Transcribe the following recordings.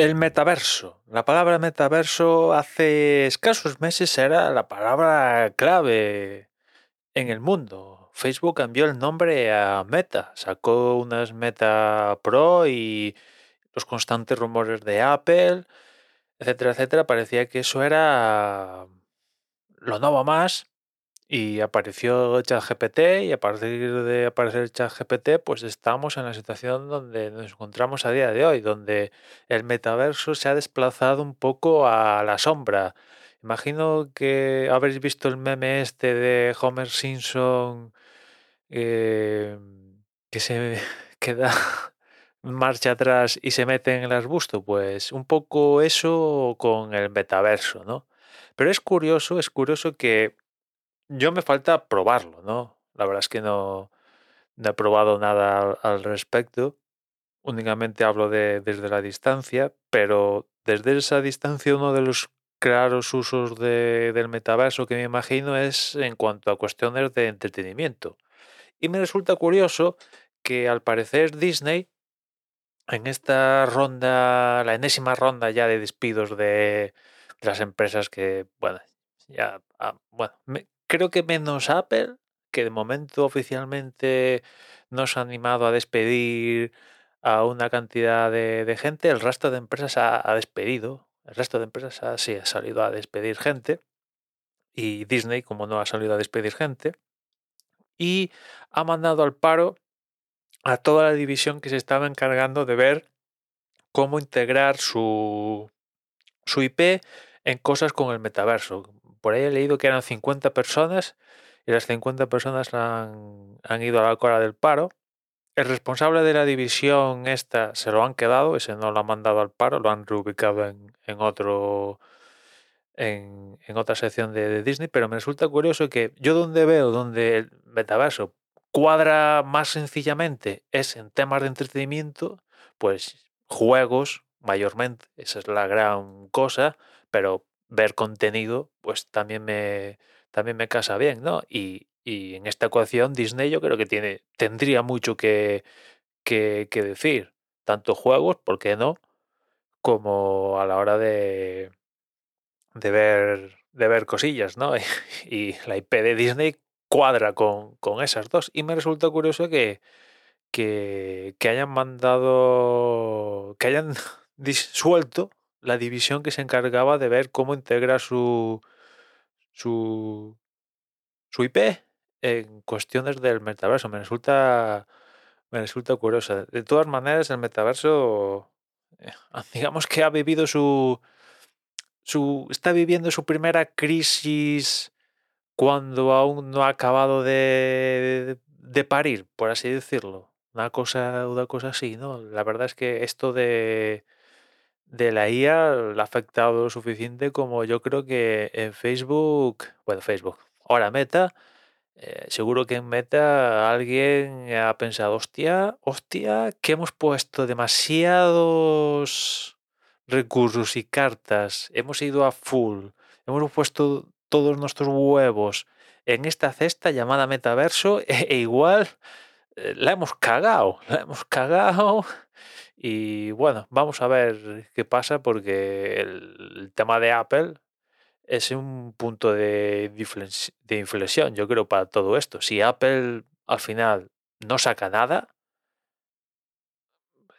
El metaverso. La palabra metaverso hace escasos meses era la palabra clave en el mundo. Facebook cambió el nombre a Meta, sacó unas Meta Pro y los constantes rumores de Apple, etcétera, etcétera. Parecía que eso era lo nuevo más y apareció ChatGPT y a partir de aparecer ChatGPT pues estamos en la situación donde nos encontramos a día de hoy, donde el metaverso se ha desplazado un poco a la sombra. Imagino que habréis visto el meme este de Homer Simpson eh, que se queda marcha atrás y se mete en el arbusto, pues un poco eso con el metaverso, ¿no? Pero es curioso, es curioso que yo me falta probarlo, ¿no? La verdad es que no, he probado nada al, respecto. Únicamente hablo de, desde la distancia, pero desde esa distancia uno de los claros usos del metaverso que me imagino es en cuanto a cuestiones de entretenimiento. Y me resulta curioso que al parecer Disney, en esta ronda, la enésima ronda ya de despidos de, las empresas que, bueno, ya, ah, bueno, creo que menos Apple, que de momento oficialmente no se ha animado a despedir a una cantidad de, gente, el resto de empresas ha, despedido, el resto de empresas sí ha salido a despedir gente, y Disney, como no ha salido a despedir gente, y ha mandado al paro a toda la división que se estaba encargando de ver cómo integrar su, su IP en cosas con el metaverso, por ahí he leído que eran 50 personas y las 50 personas han, ido a la cola del paro. El responsable de la división esta se lo han quedado, ese no lo han mandado al paro, lo han reubicado en, otro en, otra sección de, Disney, pero me resulta curioso que yo donde veo donde el metaverso cuadra más sencillamente es en temas de entretenimiento, pues juegos mayormente, esa es la gran cosa, pero ver contenido, pues también me, también me casa bien, ¿no? Y, en esta ecuación Disney yo creo que tiene, tendría mucho que, que, decir, tanto juegos, ¿por qué no? Como a la hora de, de, ver, de ver cosillas, ¿no? Y, la IP de Disney cuadra con, con, esas dos. Y me resulta curioso que, que, que hayan mandado, que hayan disuelto la división que se encargaba de ver cómo integra su, su, su IP en cuestiones del metaverso. Me resulta, me resulta curiosa. De todas maneras, el metaverso, eh, digamos que ha vivido su, su, está viviendo su primera crisis cuando aún no ha acabado de, de parir, por así decirlo. Una cosa, una cosa así, ¿no? La verdad es que esto de de la IA le ha afectado lo suficiente como yo creo que en Facebook, bueno, Facebook, ahora Meta, eh, seguro que en Meta alguien ha pensado, hostia, hostia, que hemos puesto demasiados recursos y cartas, hemos ido a full, hemos puesto todos nuestros huevos en esta cesta llamada metaverso e, igual eh, la hemos cagado, la hemos cagado y bueno, vamos a ver qué pasa porque el, tema de Apple es un punto de, inflexión, yo creo, para todo esto. Si Apple al final no saca nada,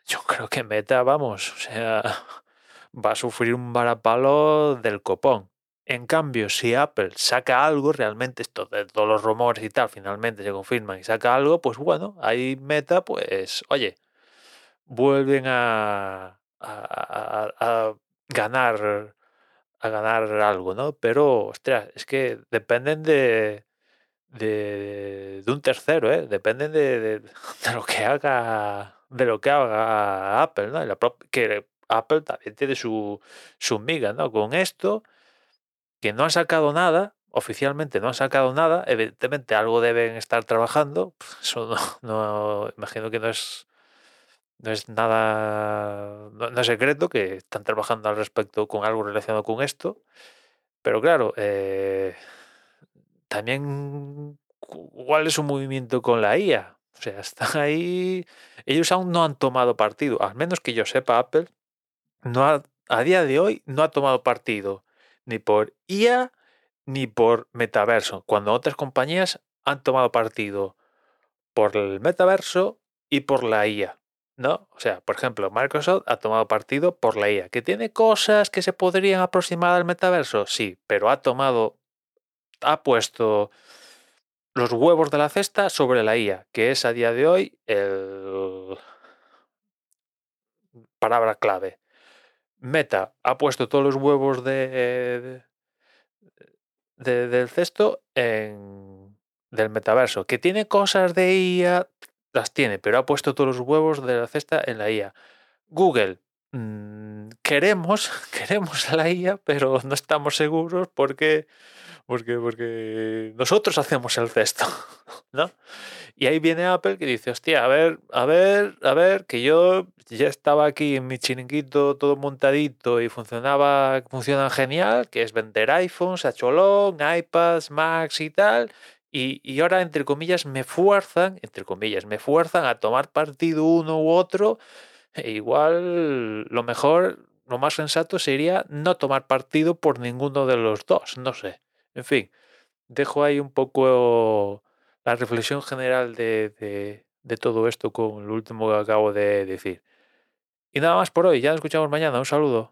yo creo que Meta, vamos, o sea, va a sufrir un varapalo del copón. En cambio, si Apple saca algo, realmente esto de todos los rumores y tal, finalmente se confirman y saca algo, pues bueno, ahí Meta, pues, oye, vuelven a, a, ganar a ganar algo, ¿no? Pero, ostras, es que dependen de, de, un tercero, ¿eh? Dependen de, lo que haga de lo que haga Apple, ¿no? Que Apple también tiene su, su miga, ¿no? Con esto, que no han sacado nada, oficialmente no han sacado nada, evidentemente algo deben estar trabajando, eso no imagino que no es no es nada, no, es secreto que están trabajando al respecto con algo relacionado con esto, pero claro, eh, también cuál es su movimiento con la IA. O sea, están ahí, ellos aún no han tomado partido, al menos que yo sepa, Apple no a día de hoy no ha tomado partido ni por IA ni por metaverso, cuando otras compañías han tomado partido por el metaverso y por la IA. ¿No? O sea, por ejemplo, Microsoft ha tomado partido por la IA. ¿Que tiene cosas que se podrían aproximar al metaverso? Sí, pero ha tomado, ha puesto los huevos de la cesta sobre la IA, que es a día de hoy el palabra clave. Meta ha puesto todos los huevos de, del cesto en, del metaverso. Que tiene cosas de IA, las tiene, pero ha puesto todos los huevos de la cesta en la IA. Google, mm, queremos, queremos la IA, pero no estamos seguros porque, porque, porque nosotros hacemos el cesto, ¿no? Y ahí viene Apple que dice, hostia, a ver, a ver, a ver, que yo ya estaba aquí en mi chiringuito todo montadito y funcionaba, funciona genial, que es vender iPhones, Acholón, iPads, Macs y tal, y, ahora, entre comillas, me fuerzan, entre comillas, me fuerzan a tomar partido uno u otro. E igual lo mejor, lo más sensato sería no tomar partido por ninguno de los dos, no sé. En fin, dejo ahí un poco la reflexión general de, de todo esto con lo último que acabo de decir. Y nada más por hoy, ya nos escuchamos mañana, un saludo.